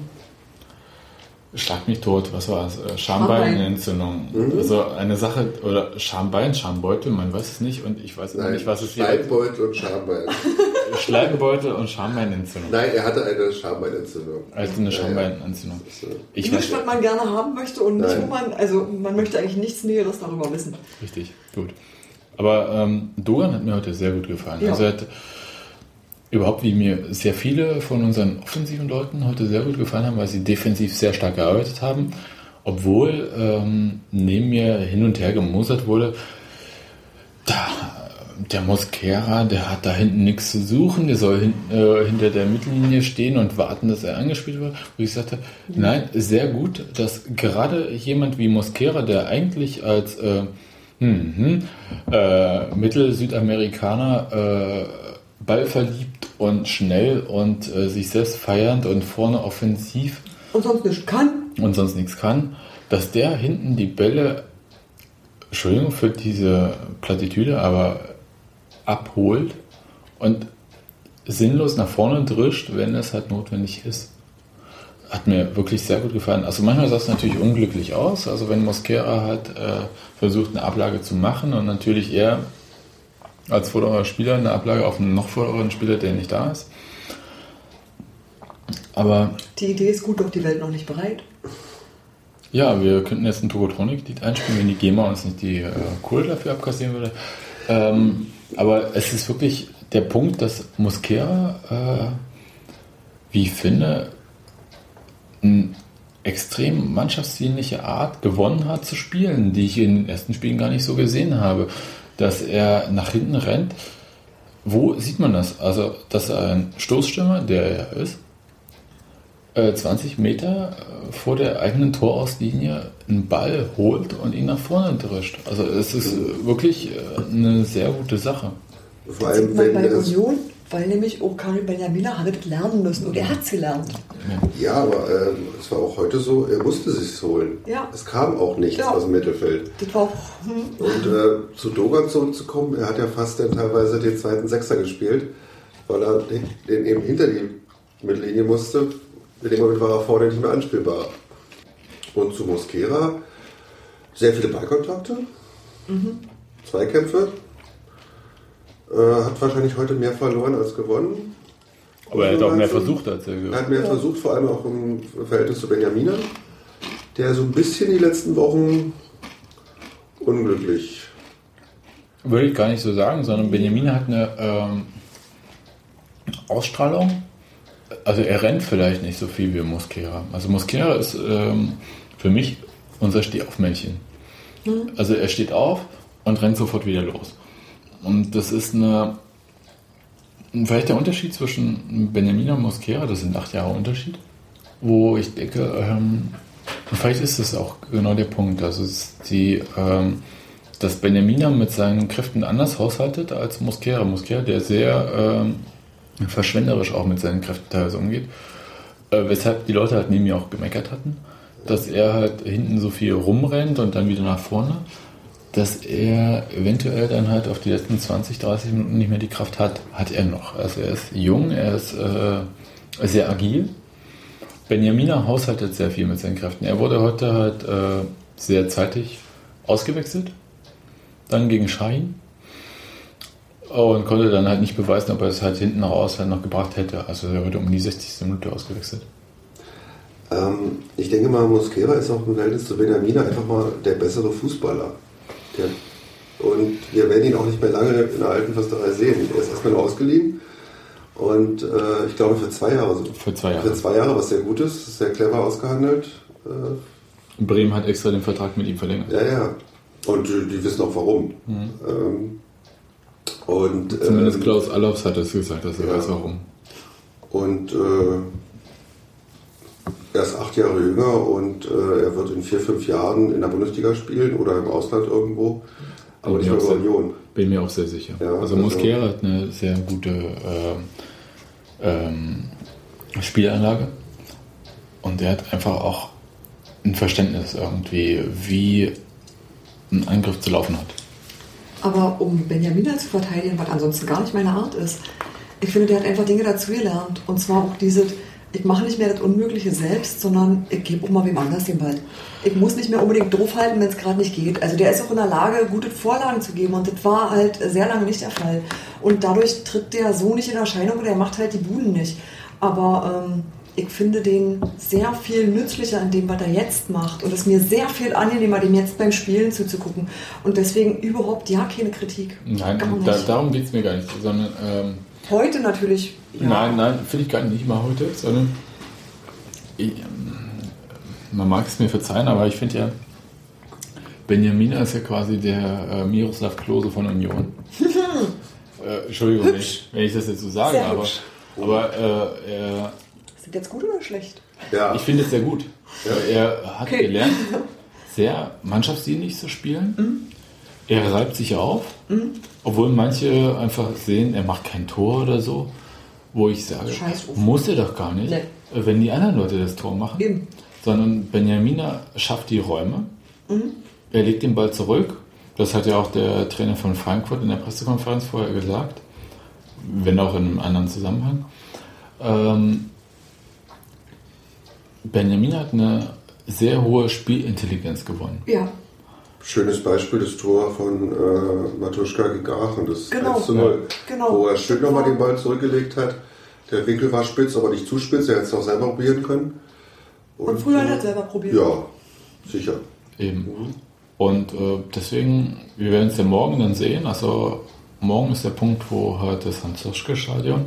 Schlag mich tot, was war es? Äh, Schambein. Schambeinentzündung. Also eine Sache, oder Schambein, Schambeutel, man weiß es nicht und ich weiß Nein, nicht, was es hier Schleimbeutel und Schambein. [laughs] Schleimbeutel und Schambeinentzündung. Nein, er hatte eine Schambeinentzündung. Also eine Ja, ja. Schambeinentzündung. Ich weiß, was man gerne haben möchte und nicht, wo man, also man möchte eigentlich nichts Näheres darüber wissen. Richtig, gut. Aber ähm, Dogan hat mir heute sehr gut gefallen. Ja. Also er hat überhaupt, wie mir sehr viele von unseren offensiven Leuten heute sehr gut gefallen haben, weil sie defensiv sehr stark gearbeitet haben, obwohl ähm, neben mir hin und her gemosert wurde, da, der Mosquera, der hat da hinten nichts zu suchen, der soll hin, äh, hinter der Mittellinie stehen und warten, dass er angespielt wird. Und ich sagte, nein, sehr gut, dass gerade jemand wie Mosquera, der eigentlich als äh, hm, hm, äh, Mittel-Südamerikaner äh, ballverliebt und schnell und äh, sich selbst feiernd und vorne offensiv Und sonst nicht kann. und sonst nichts kann, dass der hinten die Bälle, Entschuldigung für diese Plattitüde, aber abholt und sinnlos nach vorne drischt, wenn es halt notwendig ist. Hat mir wirklich sehr gut gefallen. Also manchmal sah es natürlich unglücklich aus. Also wenn Mosquera halt äh, versucht, eine Ablage zu machen und natürlich er als vorderer Spieler eine Ablage auf einen noch vorderen Spieler, der nicht da ist. Aber Die Idee ist gut, doch die Welt noch nicht bereit. Ja, wir könnten jetzt ein Tokotronic-Lied einspielen, wenn die GEMA uns nicht die äh, Kohle dafür abkassieren würde. Ähm, aber es ist wirklich der Punkt, dass Mosquera, äh, wie ich finde, eine extrem mannschaftsdienliche Art gewonnen hat zu spielen, die ich in den ersten Spielen gar nicht so gesehen habe. Dass er nach hinten rennt. Wo sieht man das? Also, dass er ein Stoßstürmer, der er ist, äh, 20 Meter äh, vor der eigenen Torauslinie einen Ball holt und ihn nach vorne drischt. Also es ist äh, wirklich äh, eine sehr gute Sache. Vor Das allem, sieht man wenn bei es, Union, weil nämlich auch Karin Benjamina hatte das lernen müssen und er hat es gelernt. Ja, aber ähm, es war auch heute so, er musste sich holen. Ja. Es kam auch nichts Ja. aus dem Mittelfeld. Das war auch, hm, Und äh, zu Dogan zurückzukommen, er hat ja fast dann teilweise den zweiten Sechser gespielt, weil er den, den eben hinter die Mittellinie musste. In dem Moment war er vorne nicht mehr anspielbar. Und zu Mosquera sehr viele Ballkontakte, Zweikämpfe. Äh, hat wahrscheinlich heute mehr verloren als gewonnen. Aber er hat auch mehr Also, versucht, als er Er ge- hat mehr versucht, vor allem auch im Verhältnis zu Benjamina, der so ein bisschen die letzten Wochen unglücklich. Würde ich gar nicht so sagen, sondern Benjamin hat eine ähm, Ausstrahlung. Also er rennt vielleicht nicht so viel wie Mosquera. Also Mosquera ist ähm, für mich unser Stehaufmännchen. Also er steht auf und rennt sofort wieder los. Und das ist eine vielleicht der Unterschied zwischen Benjamin und Mosquera, das sind acht Jahre Unterschied, wo ich denke, ähm, vielleicht ist das auch genau der Punkt. Also die, ähm, dass Benjamina mit seinen Kräften anders haushaltet als Mosquera. Mosquera, der sehr ähm, verschwenderisch auch mit seinen Kräften teilweise umgeht. Äh, weshalb die Leute halt neben mir auch gemeckert hatten, dass er halt hinten so viel rumrennt und dann wieder nach vorne, dass er eventuell dann halt auf die letzten 20, 30 Minuten nicht mehr die Kraft hat. Hat er noch. Also er ist jung, er ist äh, sehr agil. Benjamina haushaltet sehr viel mit seinen Kräften. Er wurde heute halt äh, sehr zeitig ausgewechselt, dann gegen Schein und konnte dann halt nicht beweisen, ob er es halt hinten raus halt noch gebracht hätte. Also er wurde um die 60. Minute ausgewechselt. Ähm, ich denke mal, Mosquera ist auch im Verhältnis zu Benjamina einfach mal der bessere Fußballer. Der, und wir werden ihn auch nicht mehr lange in der alten Försterei sehen. Er ist erstmal ausgeliehen. Und äh, ich glaube für zwei Jahre. so- Für zwei Jahre. Für zwei Jahre, was sehr gut ist, sehr clever ausgehandelt. Äh, Bremen hat extra den Vertrag mit ihm verlängert. ja, ja. Und die, die wissen auch warum. Ähm, und, Mhm. Zumindest ähm, Klaus Allofs hat es gesagt, dass er ja. weiß warum. Und äh, er ist acht Jahre jünger und äh, er wird in vier, fünf Jahren in der Bundesliga spielen oder im Ausland irgendwo. Aber Bin nicht mehr bei Union. Bin mir auch sehr sicher. Ja, also also- Mosquera hat eine sehr gute ähm, ähm, Spielanlage und er hat einfach auch ein Verständnis irgendwie, wie ein Angriff zu laufen hat. Aber um Benjamina zu verteidigen, was ansonsten gar nicht meine Art ist, ich finde, der hat einfach Dinge dazugelernt. Und zwar auch diese, ich mache nicht mehr das Unmögliche selbst, sondern ich gebe auch mal wem anders den Ball. Ich muss nicht mehr unbedingt draufhalten, wenn es gerade nicht geht. Also der ist auch in der Lage, gute Vorlagen zu geben und das war halt sehr lange nicht der Fall. Und dadurch tritt der so nicht in Erscheinung und er macht halt die Buden nicht. Aber ähm, ich finde den sehr viel nützlicher in dem, was er jetzt macht. Und es ist mir sehr viel angenehmer, dem jetzt beim Spielen zuzugucken. Und deswegen überhaupt ja keine Kritik. Nein, nicht. da, darum geht es mir gar nicht, sondern ähm, Heute natürlich. Ja. Nein, nein, finde ich gar nicht mal heute, sondern ich, ähm, man mag es mir verzeihen, aber ich finde ja, Benjamina ist ja quasi der äh, Miroslav Klose von Union. [laughs] äh, Entschuldigung, wenn ich, wenn ich das jetzt so sage, Sehr aber, hübsch. aber äh, er, Ist das jetzt gut oder schlecht? Ja, ich finde es sehr gut. Er hat Okay. gelernt, sehr mannschaftsdienlich zu spielen. Er reibt sich auf, obwohl manche einfach sehen, er macht kein Tor oder so, wo ich sage, muss er doch gar nicht, Nee. wenn die anderen Leute das Tor machen. Eben. Sondern Benjamina schafft die Räume, er legt den Ball zurück. Das hat ja auch der Trainer von Frankfurt in der Pressekonferenz vorher gesagt, wenn auch in einem anderen Zusammenhang. Ähm, Benjamin hat eine sehr hohe Spielintelligenz gewonnen. Ja. schönes Beispiel das Tor von äh, Matuschka gegen Aachen. Das Genau. 1 zu 0, Genau. Wo er schön nochmal den Ball zurückgelegt hat. Der Winkel war spitz, aber nicht zu spitz. Er hätte es auch selber probieren können. Und früher hat er selber probiert. Ja, sicher. Eben. Und äh, deswegen, wir werden es ja morgen dann sehen. Also morgen ist der Punkt, wo halt das Hans-Zoschke-Stadion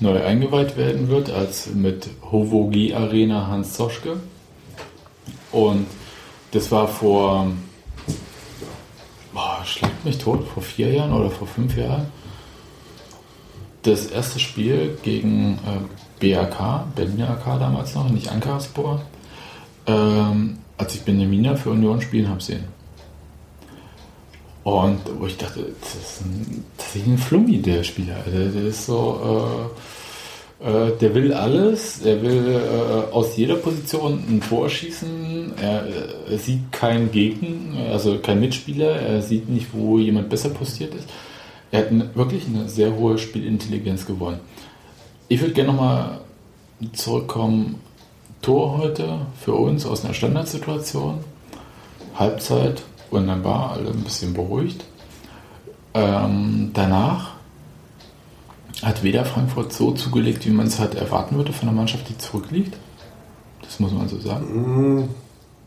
neu eingeweiht werden wird, als mit Hovogi Arena Hans Zoschke. Und das war vor, boah, schlägt mich tot, vor vier Jahren oder vor fünf Jahren. Das erste Spiel gegen äh, BAK, Berliner AK damals noch, nicht Ankaraspor, ähm, als ich Benjamina für Union spielen habe sehen. Und wo ich dachte, das ist ein, ist ein Flummi, der Spieler. Der, der ist so, äh, äh, der will alles, er will äh, aus jeder Position ein Tor schießen, er, er sieht keinen Gegner, also keinen Mitspieler, er sieht nicht, wo jemand besser postiert ist. Er hat eine, wirklich eine sehr hohe Spielintelligenz gewonnen. Ich würde gerne nochmal zurückkommen. Tor heute für uns aus einer Standardsituation. Halbzeit, wunderbar, alle ein bisschen beruhigt. Ähm, danach hat weder Frankfurt so zugelegt, wie man es halt erwarten würde von einer Mannschaft, die zurückliegt. Das muss man so sagen.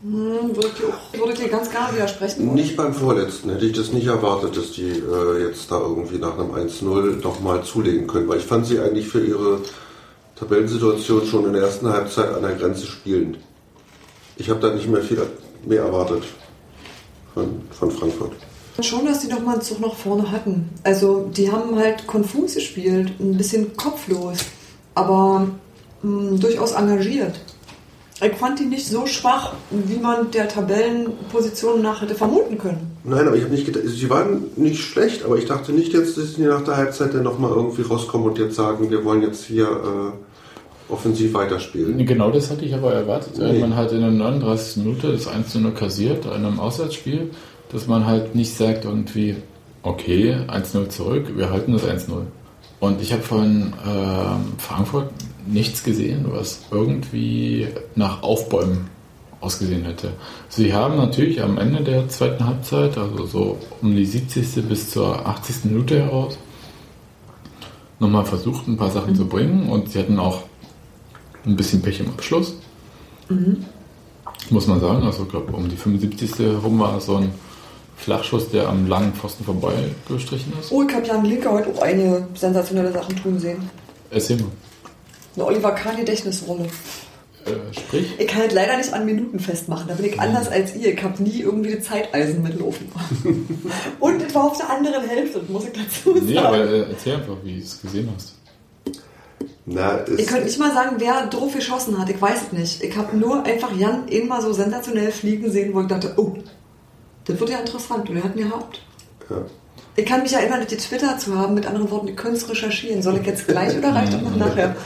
Hm, würde, ich dir auch, würde ich dir ganz klar widersprechen. wollen. Nicht beim vorletzten hätte ich das nicht erwartet, dass die äh, jetzt da irgendwie nach einem 1-0 doch mal zulegen können, weil ich fand sie eigentlich für ihre Tabellensituation schon in der ersten Halbzeit an der Grenze spielend. Ich habe da nicht mehr viel mehr erwartet von, von Frankfurt. Schon, dass die noch mal einen Zug nach vorne hatten. Also, die haben halt konfus gespielt, ein bisschen kopflos, aber mh, durchaus engagiert. Ich fand die nicht so schwach, wie man der Tabellenposition nach hätte vermuten können. Nein, aber ich habe nicht gedacht, sie waren nicht schlecht, aber ich dachte nicht jetzt, dass sie nach der Halbzeit dann nochmal irgendwie rauskommen und jetzt sagen, wir wollen jetzt hier äh, offensiv weiterspielen. Genau das hatte ich aber erwartet. Nee. Man hat in der 39. Minute das 1 0 kassiert in einem Auswärtsspiel, dass man halt nicht sagt irgendwie, okay, 1-0 zurück, wir halten das 1-0. Und ich habe von ähm, Frankfurt nichts gesehen, was irgendwie nach Aufbäumen ausgesehen hätte. Sie haben natürlich am Ende der zweiten Halbzeit, also so um die 70. bis zur 80. Minute heraus, nochmal versucht, ein paar Sachen zu bringen und sie hatten auch ein bisschen Pech im Abschluss. Muss man sagen. Also ich glaube, um die 75. herum war so ein Flachschuss, der am langen Pfosten vorbei gestrichen ist. Oh, ich habe Jan Linke heute auch einige sensationelle Sachen tun sehen. Erzähl mal. Eine Oliver Kahn-Gedächtnisrolle. Äh, sprich. Ich kann halt leider nicht an Minuten festmachen. Da bin ich anders als ihr. Ich habe nie irgendwie die Zeiteisen mitlaufen. [laughs] Und es war auf der anderen Hälfte, muss ich dazu sagen. Nee, aber äh, erzähl einfach, wie du es gesehen hast. Na, Ihr es, könnt nicht mal sagen, wer drauf geschossen hat. Ich weiß es nicht. Ich habe nur einfach Jan mal so sensationell fliegen sehen, wo ich dachte, oh, das wird ja interessant. Und er hat ihn gehabt. ja. Ich kann mich erinnern, das Twitter zu haben. Mit anderen Worten, ihr könnt es recherchieren. Soll ich jetzt gleich oder reicht das noch nachher? [laughs]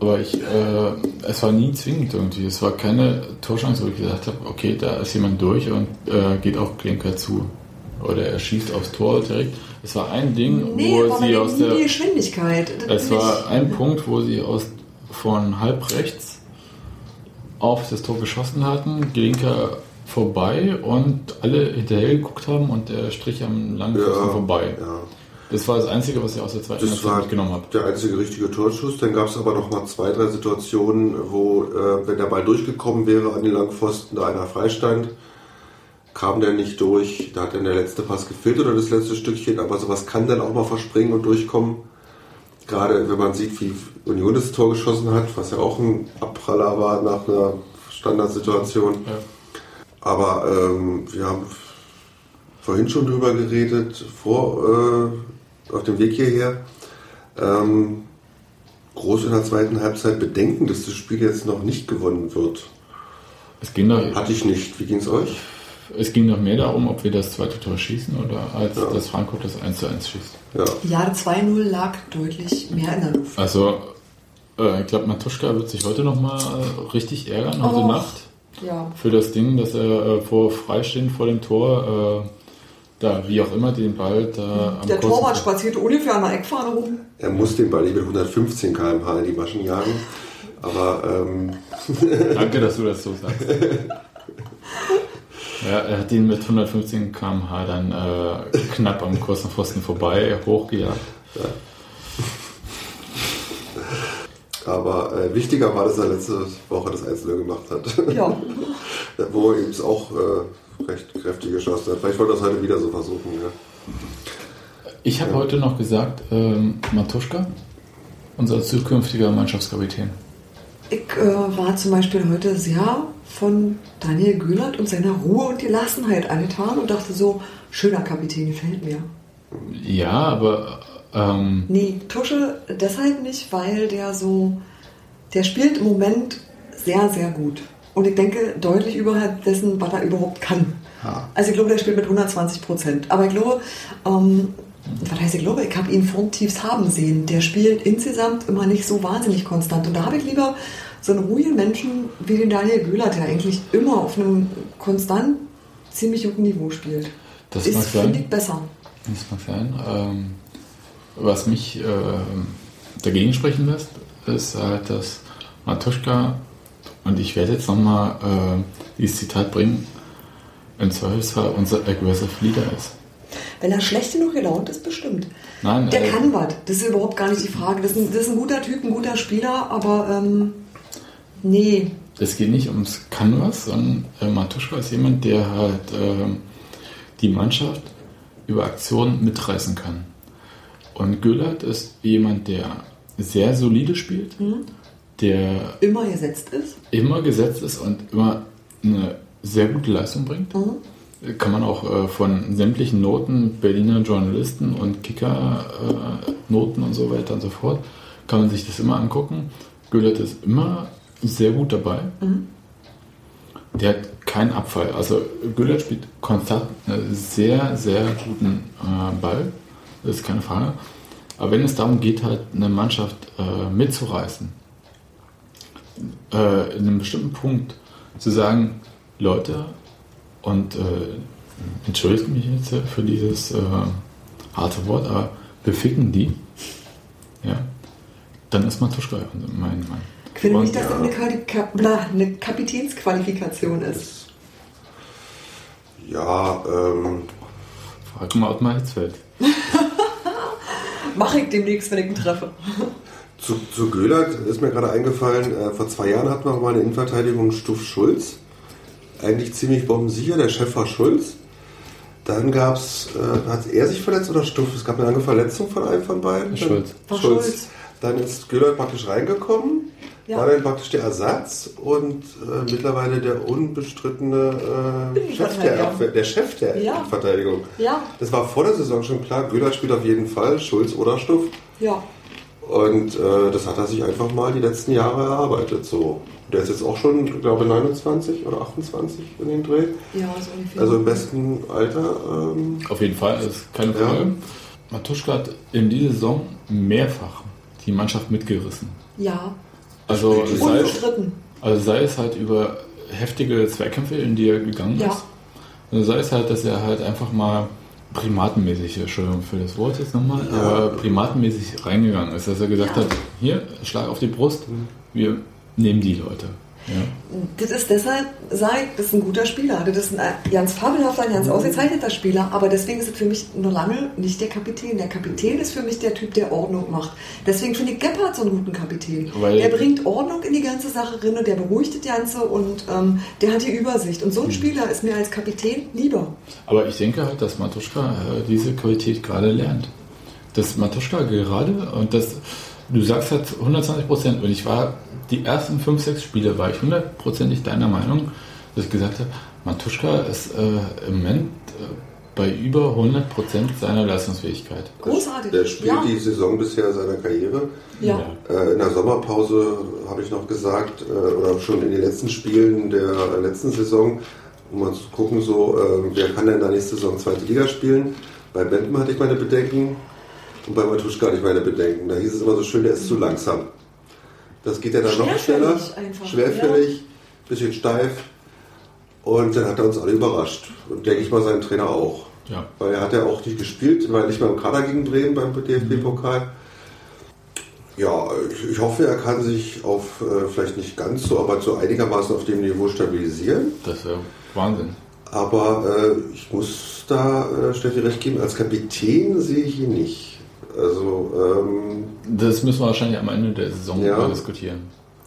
Aber ich, äh, es war nie zwingend irgendwie. Es war keine Torchance, wo ich gesagt habe, okay, da ist jemand durch und äh, geht auch Klinker zu. Oder er schießt aufs Tor direkt. Es war ein Ding, Nee, wo sie die, aus der. die Geschwindigkeit. Es war ein Punkt, wo sie aus von halb rechts auf das Tor geschossen hatten, Gelinker vorbei und alle hinterher geguckt haben und der Strich am langen Pfosten vorbei. Ja. Das war das Einzige, was ich aus der zweiten Das Halbzeit war mitgenommen habe. der einzige richtige Torschuss. Dann gab es aber noch mal zwei, drei Situationen, wo, äh, wenn der Ball durchgekommen wäre an den Langpfosten, da einer freistand, kam der nicht durch. Da hat dann der letzte Pass gefehlt oder das letzte Stückchen. Aber sowas kann dann auch mal verspringen und durchkommen. Gerade wenn man sieht, wie Union das Tor geschossen hat, was ja auch ein Abpraller war nach einer Standardsituation. Ja. Aber ähm, wir haben vorhin schon drüber geredet, vor, äh, auf dem Weg hierher. Ähm, groß in der zweiten Halbzeit Bedenken, dass das Spiel jetzt noch nicht gewonnen wird. Es ging, doch, Hatte ich nicht. Wie ging es euch? Es ging noch mehr darum, ob wir das zweite Tor schießen oder als Ja. dass Frankfurt das 1 zu 1 schießt. Ja. Ja, 2-0 lag deutlich mehr in der Luft. Also, äh, ich glaube, Matuschka wird sich heute nochmal äh, richtig ärgern, heute Oh. Nacht. Ja. für das Ding, dass er äh, vor freistehend vor dem Tor, äh, da wie auch immer den Ball da am Der Torwart spazierte ungefähr an der Eckfahne rum. Er muss den Ball nicht mit 115 km/h in die Maschen jagen. Aber ähm, Danke, dass du das so sagst. [laughs] ja, er hat ihn mit 115 km/h dann äh, knapp am kurzen Pfosten vorbei hochgejagt. aber äh, wichtiger war, dass er letzte Woche das Einzelne gemacht hat. Ja. [laughs] Wo er eben auch äh, recht kräftig geschossen hat. Vielleicht wollte er das heute wieder so versuchen. Ja. Ich habe heute noch gesagt, ähm, Matuschka, unser zukünftiger Mannschaftskapitän. Ich äh, war zum Beispiel heute sehr von Daniel Güllert und seiner Ruhe und Gelassenheit angetan und dachte so, schöner Kapitän, gefällt mir. Ja, aber ähm, Nee, Tusche deshalb nicht, weil der so, der spielt im Moment sehr, sehr gut. Und ich denke, deutlich überhalb dessen, was er überhaupt kann. Also ich glaube, der spielt mit 120 Prozent. Aber ich glaube, ähm, was heißt ich glaube, ich habe ihn von Tiefs haben sehen. Der spielt insgesamt immer nicht so wahnsinnig konstant. Und da habe ich lieber so einen ruhigen Menschen wie den Daniel Göhler, der eigentlich immer auf einem konstant ziemlich guten Niveau spielt. Das ist, mag sein. besser. Das mag sein. Ähm, was mich ähm, dagegen sprechen lässt, ist halt, dass Matuschka, und ich werde jetzt nochmal äh, dieses Zitat bringen, im Zweifelsfall unser aggressive Leader ist. Wenn er schlecht genug gelaunt ist, bestimmt. Nein, Der äh, kann was. Das ist überhaupt gar nicht die Frage. Das ist ein, das ist ein guter Typ, ein guter Spieler, aber ähm, nee. es geht nicht ums Kann was, sondern äh, Matuschka ist jemand, der halt ähm, die Mannschaft über Aktionen mitreißen kann. Und Göllert ist jemand, der sehr solide spielt, der Immer gesetzt ist. immer gesetzt ist und immer eine sehr gute Leistung bringt. Kann man auch äh, von sämtlichen Noten, Berliner Journalisten und Kicker-Noten und so weiter und so fort, kann man sich das immer angucken. Göllert ist immer sehr gut dabei. Der hat keinen Abfall. Also Göllert spielt konstant einen sehr, sehr guten äh, Ball. Das ist keine Frage. Aber wenn es darum geht, halt eine Mannschaft äh, mitzureißen, äh, in einem bestimmten Punkt zu sagen, Leute, und äh, entschuldigt mich jetzt für dieses äh, harte Wort, aber beficken die, ja, dann ist Matuschka mein Mann. Ich finde nicht, dass das eine, Ka- na, eine Kapitänsqualifikation ist. Ja, ähm, Frag mal Ottmar Hitzfeld. [laughs] Mache ich demnächst, wenn ich ihn treffe. zu, zu Göhlert ist mir gerade eingefallen, äh, vor zwei Jahren hatten wir mal eine Innenverteidigung Stuff Schulz. Eigentlich ziemlich bombensicher, der Chef war Schulz. Dann gab es, äh, hat er sich verletzt oder Stuff? Es gab eine lange Verletzung von einem von beiden. Schulz. War Schulz. Dann ist Göhlert praktisch reingekommen, Ja. war dann praktisch der Ersatz und äh, mittlerweile der unbestrittene äh, Chef der. Abwehr, der Chef der Ja. Verteidigung. Ja, Das war vor der Saison schon klar. Göhlert spielt auf jeden Fall, Schulz oder Stuff. ja. Und äh, das hat er sich einfach mal die letzten Jahre erarbeitet. So. Der ist jetzt auch schon, glaube ich, 29 oder 28 in den Dreh. Ja, so ungefähr. Also im besten Alter. Ähm, Auf jeden Fall, das ist keine Ja. Frage. Matuschka hat in dieser Saison mehrfach die Mannschaft mitgerissen. Ja, Also sei, es, also sei es halt über heftige Zweikämpfe, in die er gegangen Ja. ist. Also sei es halt, dass er halt einfach mal primatenmäßig, Entschuldigung für das Wort jetzt nochmal, aber primatenmäßig reingegangen ist, dass er gesagt Ja. hat, hier, Schlag auf die Brust, wir nehmen die Leute. Ja. Das ist deshalb, sage ich, das ist ein guter Spieler. Das ist ein ganz fabelhafter, ein ganz ausgezeichneter Spieler. Aber deswegen ist es für mich noch lange nicht der Kapitän. Der Kapitän ist für mich der Typ, der Ordnung macht. Deswegen finde ich Gebhardt so einen guten Kapitän. Weil- der bringt Ordnung in die ganze Sache rein und der beruhigt das Ganze und ähm, der hat die Übersicht. Und so ein Spieler ist mir als Kapitän lieber. Aber ich denke halt, dass Matuschka äh, diese Qualität gerade lernt. Dass Matuschka gerade, und das, du sagst halt 120 Prozent, und ich war, die ersten 5, 6 Spiele war ich hundertprozentig deiner Meinung, dass ich gesagt habe, Matuschka ist äh, im Moment äh, bei über 100 Prozent seiner Leistungsfähigkeit. Großartig. Der spielt ja. die Saison bisher seiner Karriere. ja. Äh, In der Sommerpause habe ich noch gesagt, äh, oder schon in den letzten Spielen der letzten Saison, um mal zu gucken, so, äh, wer kann denn in der nächsten Saison zweite Liga spielen. Bei Benton hatte ich meine Bedenken und bei Matuschka hatte ich meine Bedenken. Da hieß es immer so schön, der ist zu langsam. Das geht ja dann noch schneller. Schwerfällig einfach, Schwerfällig, bisschen steif. Und dann hat er uns alle überrascht. Und denke ich mal, seinen Trainer auch. Ja. Weil er hat ja auch nicht gespielt, war nicht mehr im Kader gegen Bremen beim DFB-Pokal. Ja, ich, ich hoffe, er kann sich auf äh, vielleicht nicht ganz so, aber so einigermaßen auf dem Niveau stabilisieren. Das wäre Wahnsinn. Aber äh, ich muss da äh, Steffi recht geben, als Kapitän sehe ich ihn nicht. Also, ähm, Das müssen wir wahrscheinlich am Ende der Saison Ja. diskutieren.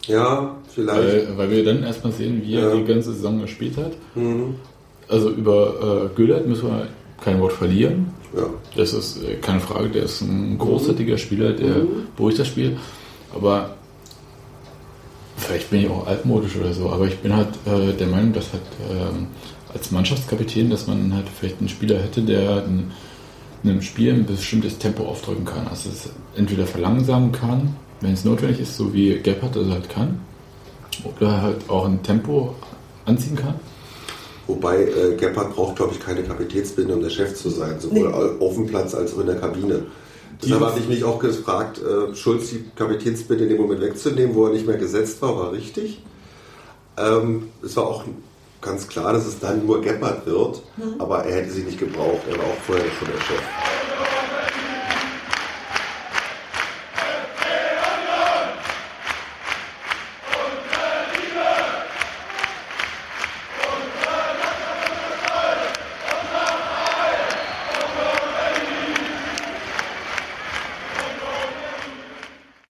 ja, vielleicht. Weil, weil wir dann erstmal sehen, wie er Ja. die ganze Saison gespielt hat. Mhm. Also über äh, Güllert müssen wir kein Wort verlieren. Ja. Das ist äh, keine Frage, der ist ein großartiger Spieler, der Mhm. beruhigt das Spiel. Aber vielleicht bin ich auch altmodisch oder so, aber ich bin halt äh, der Meinung, dass halt ähm, als Mannschaftskapitän, dass man halt vielleicht einen Spieler hätte, der in, in einem Spiel ein bestimmtes Tempo aufdrücken kann. Also es entweder verlangsamen kann, wenn es notwendig ist, so wie Gebhardt das halt kann, oder halt auch ein Tempo anziehen kann. Wobei äh, Gebhardt braucht, glaube ich, keine Kapitänsbinde, um der Chef zu sein, sowohl Nee. auf dem Platz als auch in der Kabine. Deshalb hatte ich mich auch gefragt, äh, Schulz die Kapitänsbinde in dem Moment wegzunehmen, wo er nicht mehr gesetzt war, war richtig. Ähm, es war auch ganz klar, dass es dann nur Gebhardt wird, aber er hätte sie nicht gebraucht. Er war auch vorher schon der Chef.